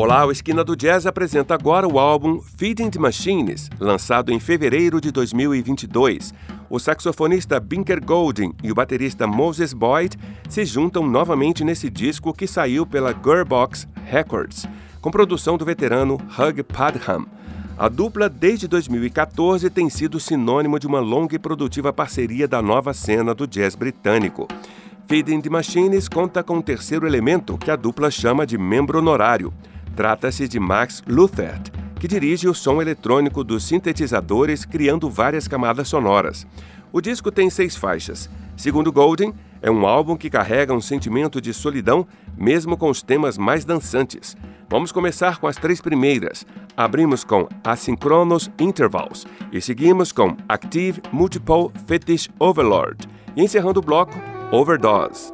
Olá, o Esquina do Jazz apresenta agora o álbum Feeding the Machines, lançado em fevereiro de 2022. O saxofonista Binker Golding e o baterista Moses Boyd se juntam novamente nesse disco que saiu pela Gearbox Records, com produção do veterano Hugh Padgham. A dupla, desde 2014, tem sido sinônimo de uma longa e produtiva parceria da nova cena do jazz britânico. Feeding the Machines conta com um terceiro elemento que a dupla chama de membro honorário. Trata-se de Max Luthert, que dirige o som eletrônico dos sintetizadores, criando várias camadas sonoras. O disco tem seis faixas. Segundo Golden, é um álbum que carrega um sentimento de solidão, mesmo com os temas mais dançantes. Vamos começar com as três primeiras. Abrimos com Asynchronous Intervals e seguimos com Active Multiple Fetish Overlord. E encerrando o bloco, Overdose.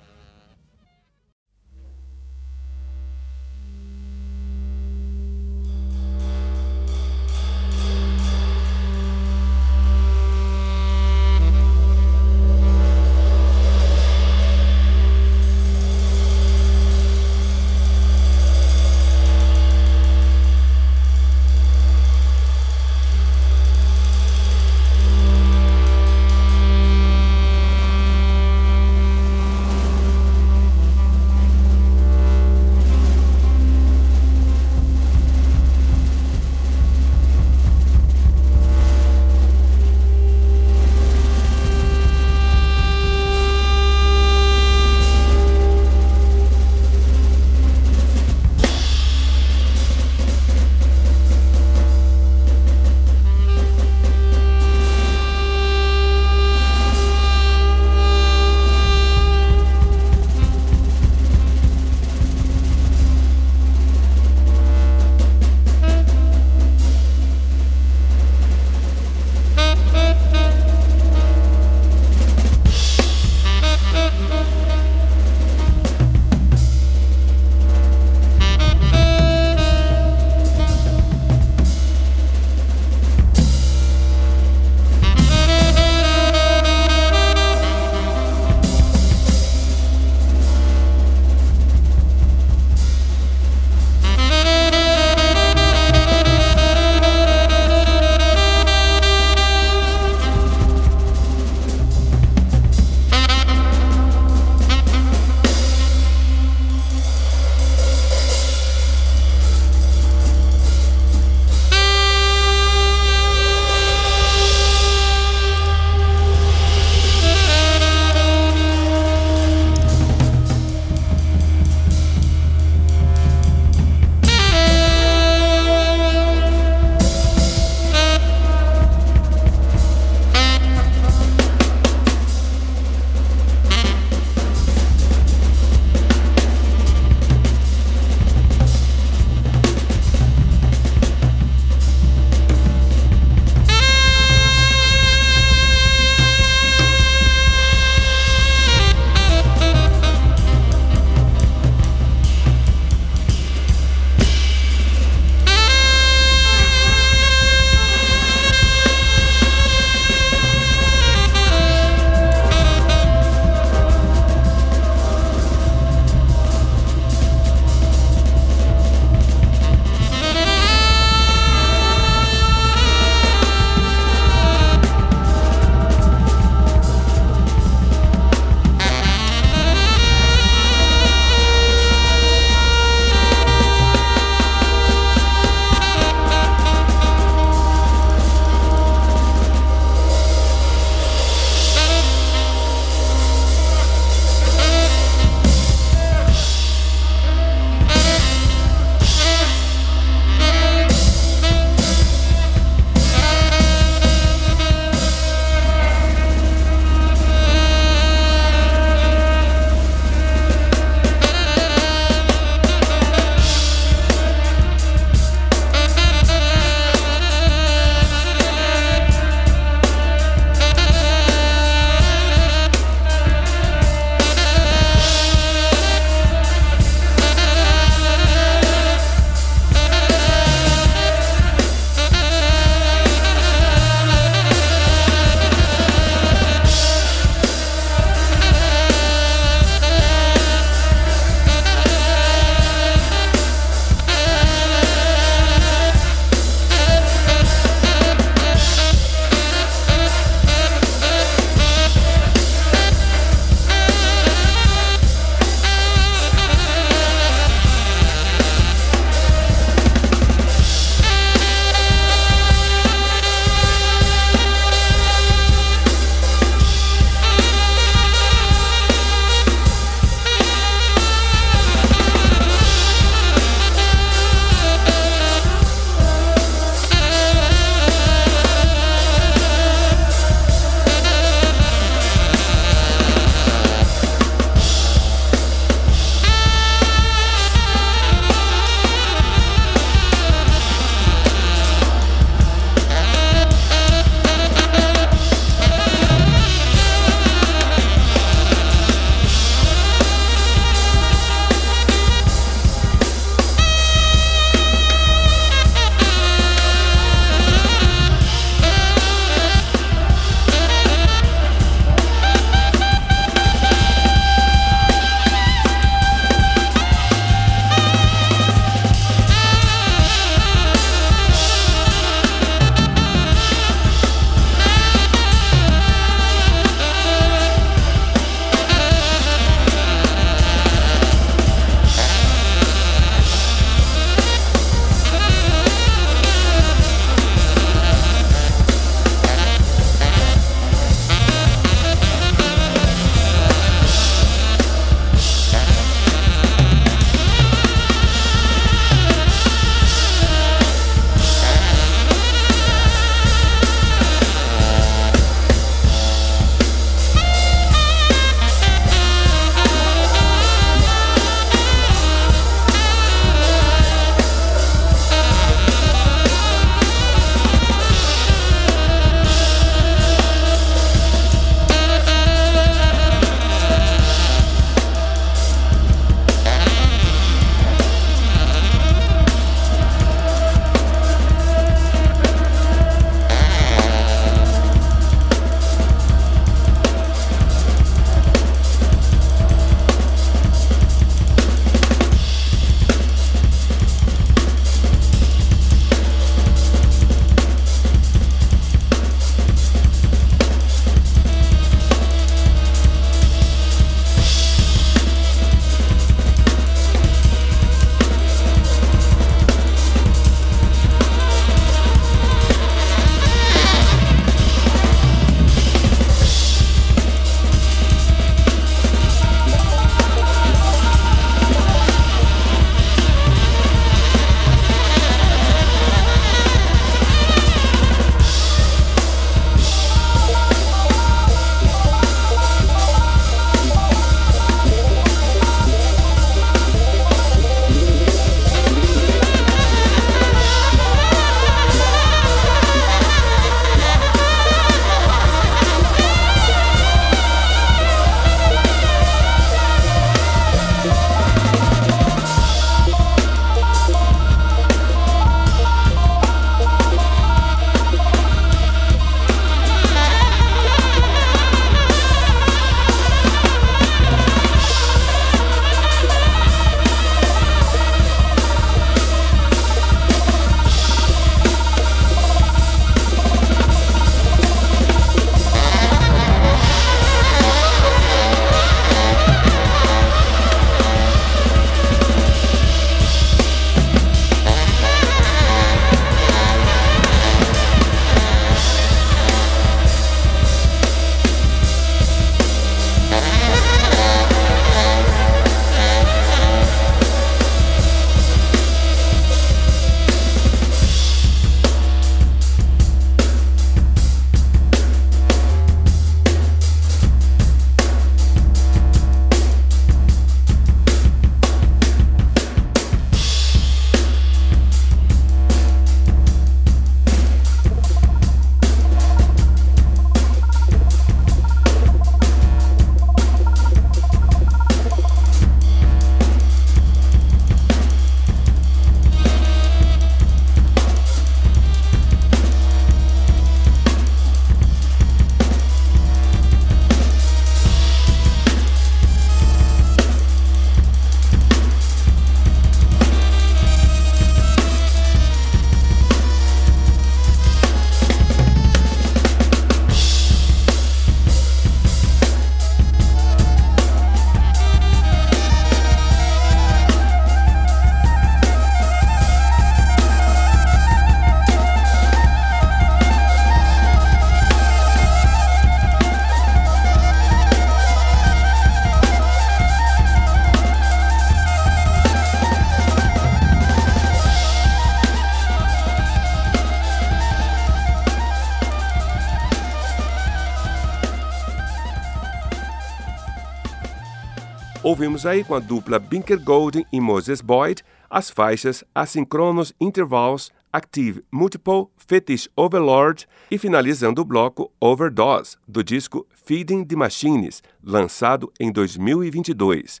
Ouvimos aí com a dupla Binker Golden e Moses Boyd as faixas Asynchronous Intervals, Active Multiple, Fetish Overlord e finalizando o bloco Overdose, do disco Feeding the Machines, lançado em 2022.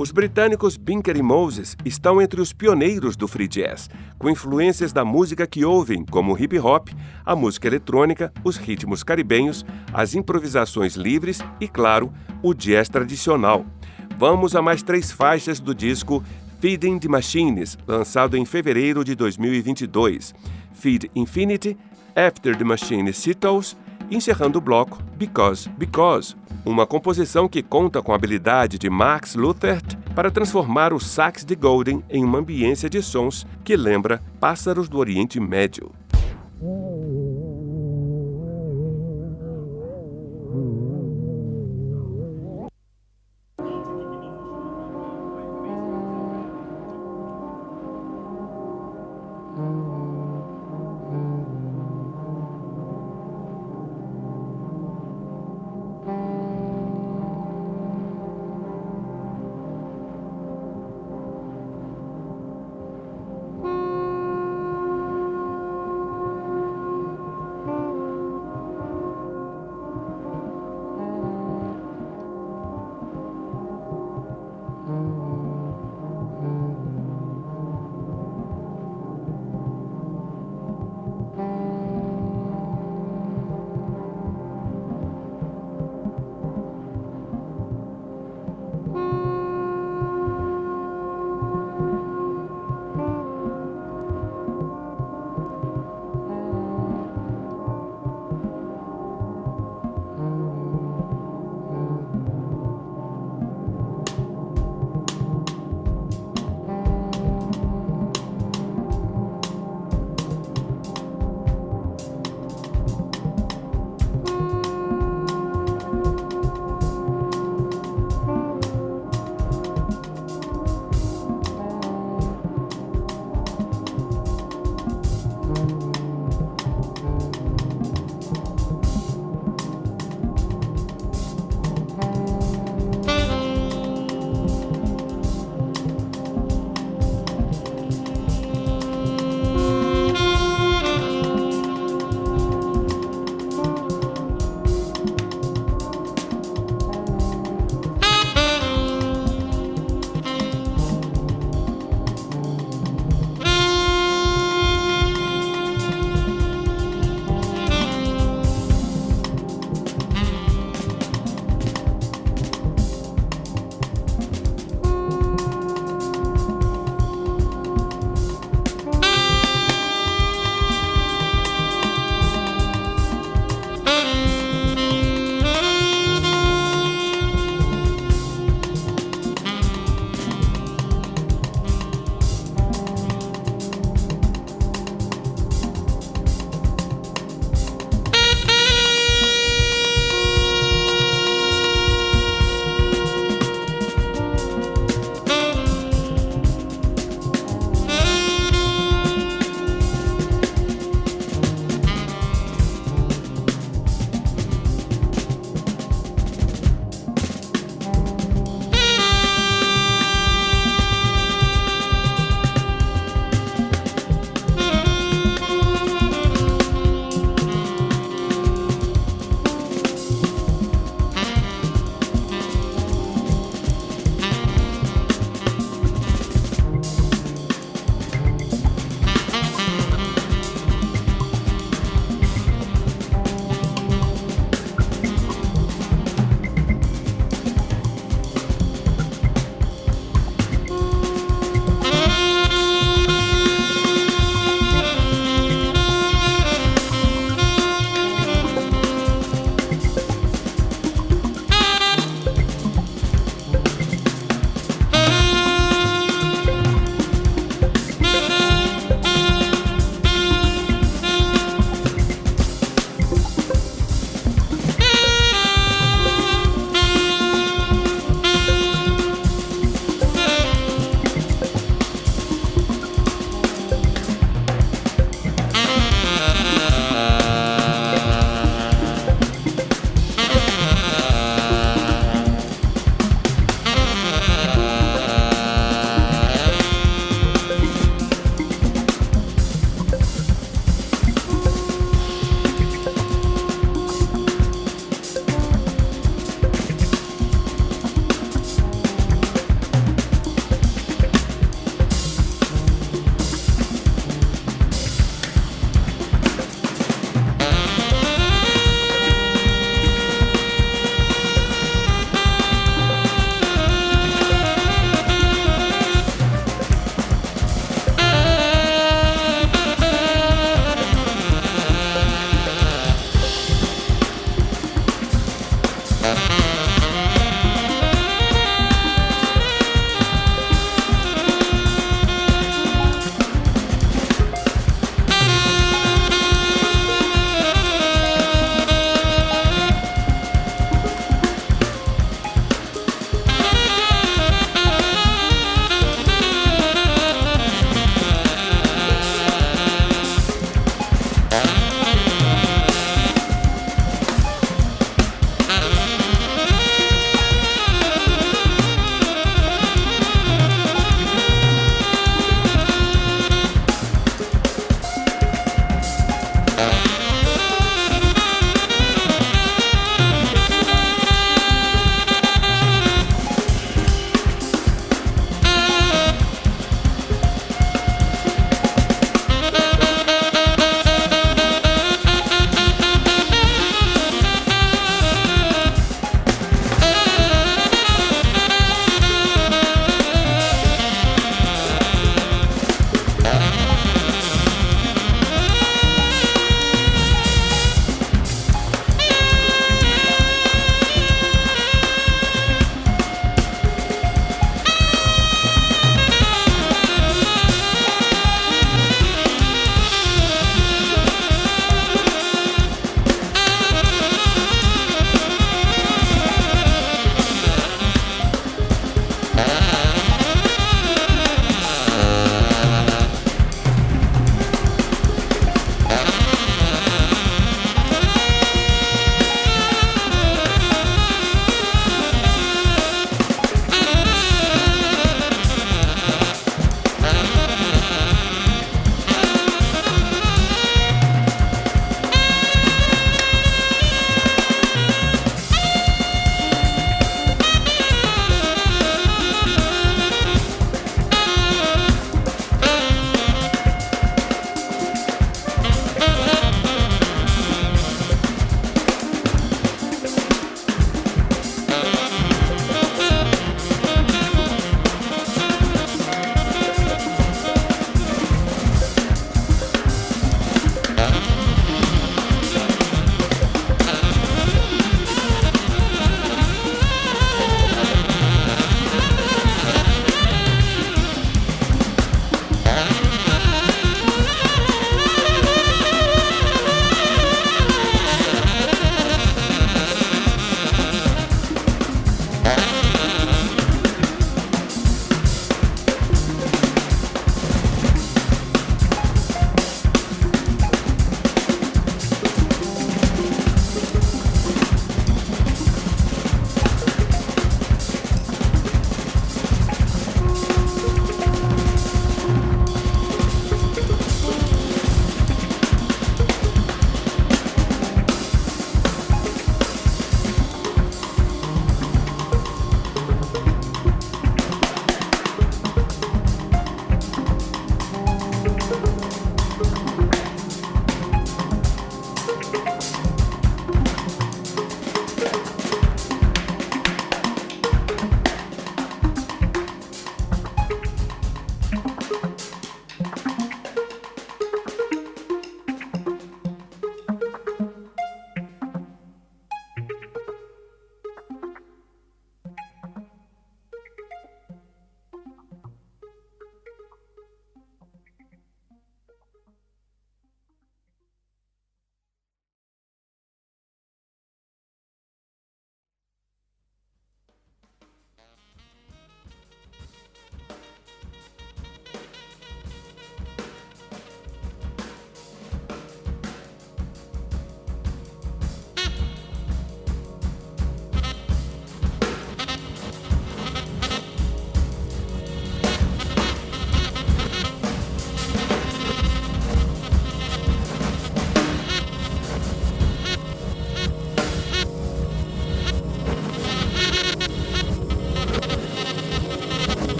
Os britânicos Binker e Moses estão entre os pioneiros do free jazz, com influências da música que ouvem, como o hip hop, a música eletrônica, os ritmos caribenhos, as improvisações livres e, claro, o jazz tradicional. Vamos a mais três faixas do disco Feeding the Machines, lançado em fevereiro de 2022. Feed Infinity, After the Machine Settles, encerrando o bloco Because Because, uma composição que conta com a habilidade de Max Luthert para transformar o sax de Golden em uma ambiência de sons que lembra pássaros do Oriente Médio.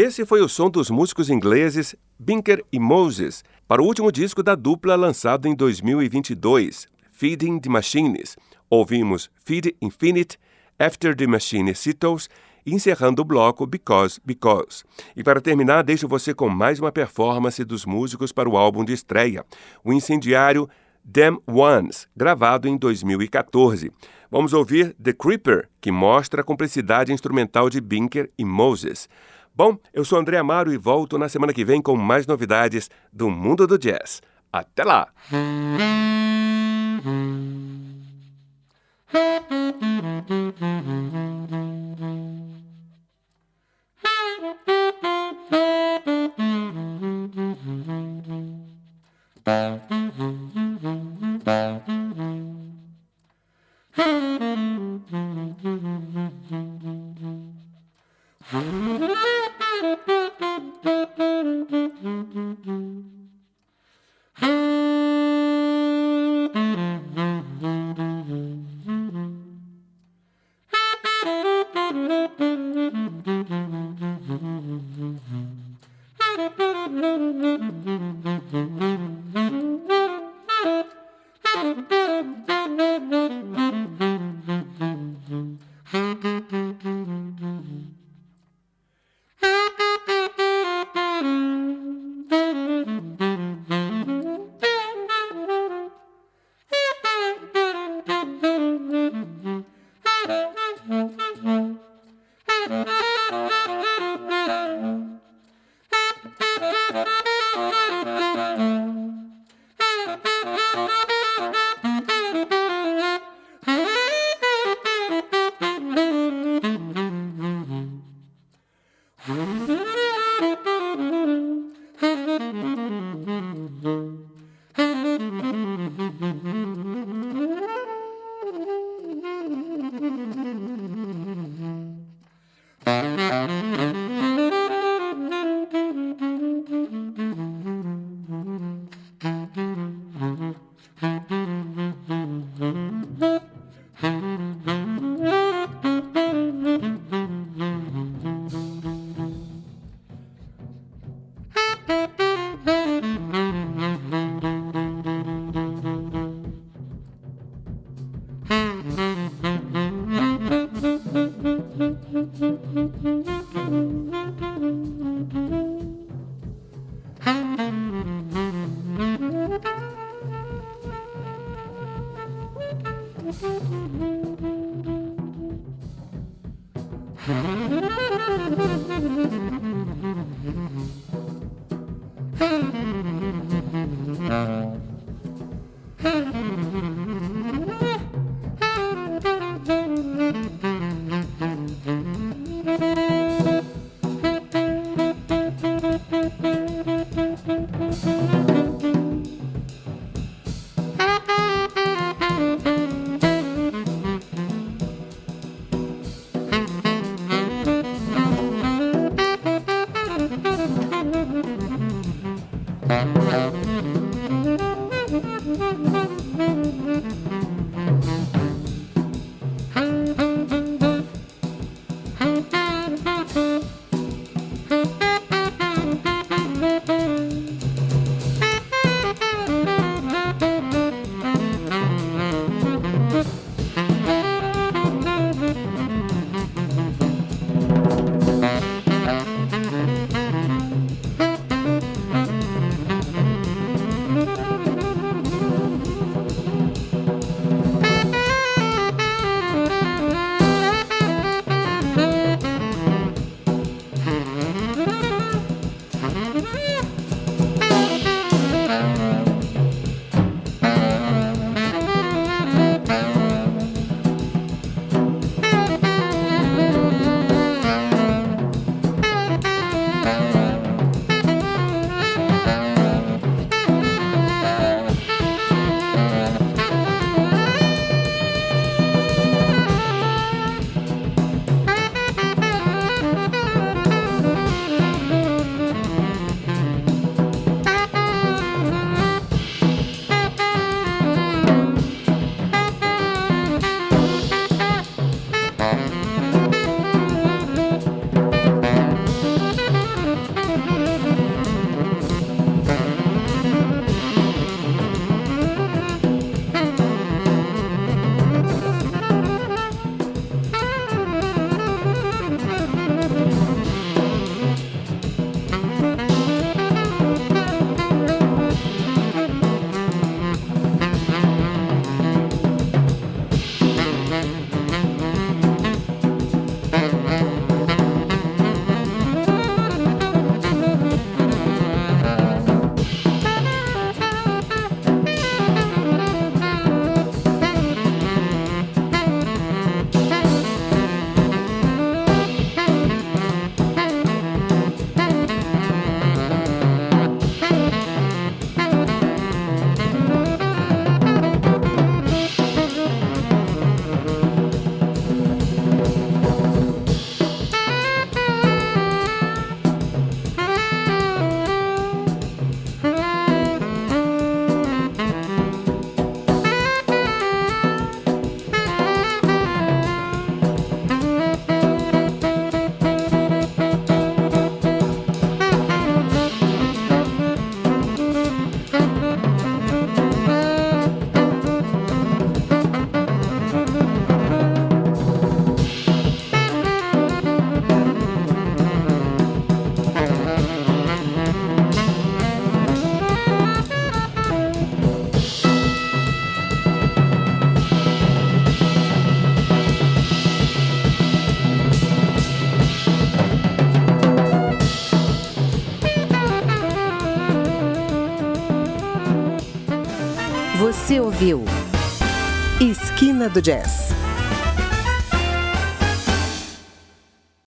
Esse foi o som dos músicos ingleses Binker e Moses para o último disco da dupla lançado em 2022, Feeding the Machines. Ouvimos Feed Infinite, After the Machine Settles encerrando o bloco Because Because. E para terminar, deixo você com mais uma performance dos músicos para o álbum de estreia, o incendiário Them Ones, gravado em 2014. Vamos ouvir The Creeper, que mostra a complexidade instrumental de Binker e Moses. Bom, eu sou André Amaro e volto na semana que vem com mais novidades do mundo do jazz. Até lá! Esquina do Jazz